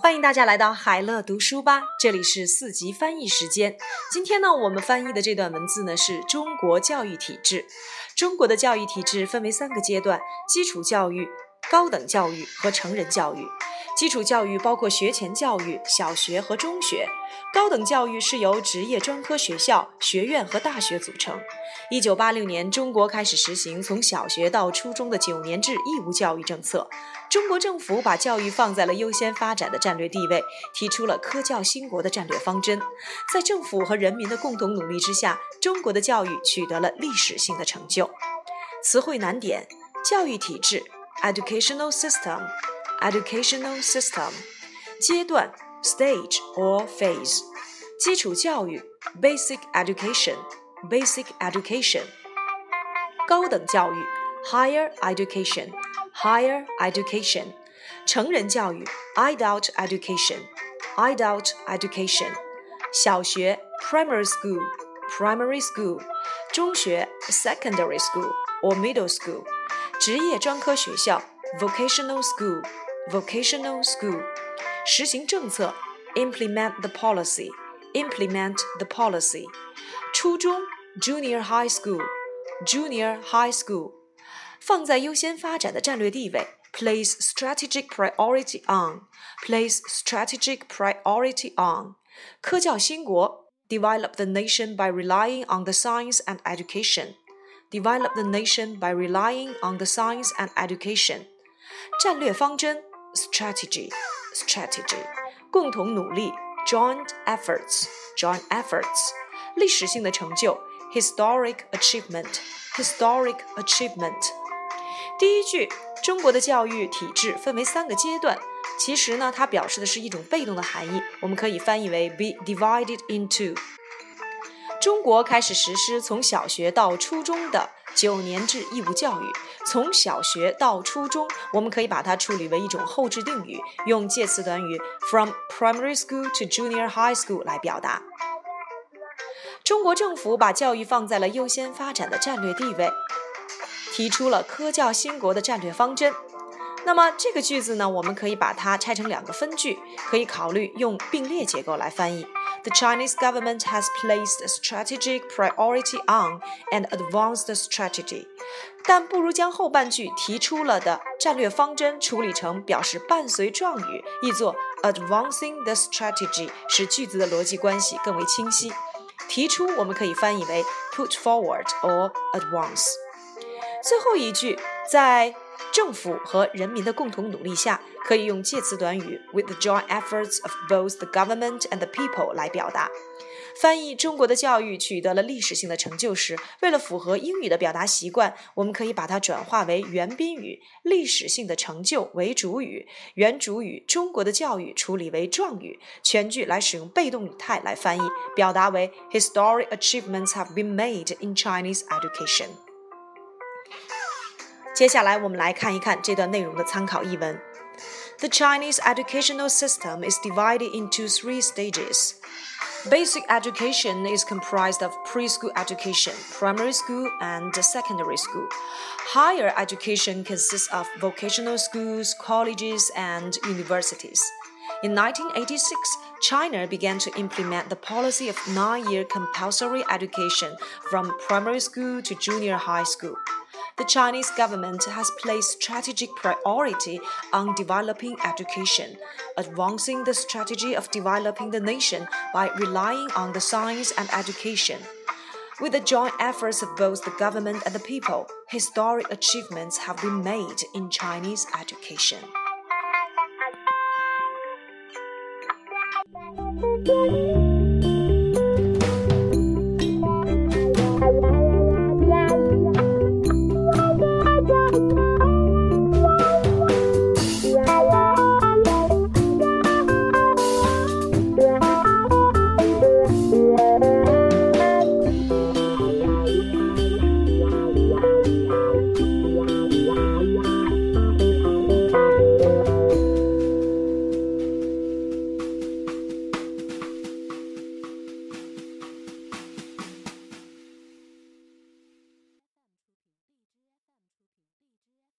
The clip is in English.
欢迎大家来到海乐读书吧，这里是四级翻译时间。今天呢，我们翻译的这段文字呢是中国教育体制。中国的教育体制分为三个阶段：基础教育、高等教育和成人教育。基础教育包括学前教育、小学和中学。高等教育是由职业专科学校、学院和大学组成。一九八六年，中国开始实行从小学到初中的九年制义务教育政策。中国政府把教育放在了优先发展的战略地位，提出了科教兴国的战略方针。在政府和人民的共同努力之下，中国的教育取得了历史性的成就。词汇难点：教育体制 （educational system）。educational system 阶段 stage or phase 基础教育 basic education basic education 高等教育 higher education higher education 成人教育 adult education adult education 小学 primary school primary school 中学 secondary school or middle school 职业专科学校 vocational school vocational school，实行政策，implement the policy，implement the policy，初中，junior high school，junior high school，放在优先发展的战略地位，place strategic priority on，place strategic priority on，科教兴国，develop the nation by relying on the science and education。 develop the nation by relying on the science and education. 战略方针 strategy strategy 共同努力 joint efforts joint efforts 历史性的成就 historic achievement historic achievement 第一句，中国的教育体制分为三个阶段。其实呢，它表示的是一种被动的含义，我们可以翻译为 be divided into。 中国开始实施从小学到初中的九年制义务教育。从小学到初中，我们可以把它处理为一种后置定语，用介词短语 from primary school to junior high school 来表达。中国政府把教育放在了优先发展的战略地位，提出了科教兴国的战略方针。那么这个句子呢，我们可以把它拆成两个分句，可以考虑用并列结构来翻译。The Chinese government has placed strategic priority on and advanced the strategy，但不如将后半句提出了的战略方针处理成表示伴随状语，译作 advancing the strategy，使句子的逻辑关系更为清晰。提出我们可以翻译为 put forward or advance。最后一句在。 政府和人民的共同努力下，可以用介词短语 with the joint efforts of both the government and the people 来表达。翻译中国的教育取得了历史性的成就时，为了符合英语的表达习惯，我们可以把它转化为原宾语，历史性的成就为主语，原主语中国的教育处理为状语，全句来使用被动语态来翻译，表达为 historic achievements have been made in Chinese education。接下来我们来看一看这段内容的参考译文。The Chinese educational system is divided into three stages. Basic education is comprised of preschool education, primary school, and secondary school. Higher education consists of vocational schools, colleges, and universities. In 1986, China began to implement the policy of nine year compulsory education from primary school to junior high school the Chinese government has placed strategic priority on developing education, advancing the strategy of developing the nation by relying on the science and education. With the joint efforts of both the government and the people, historic achievements have been made in Chinese education. Thank you.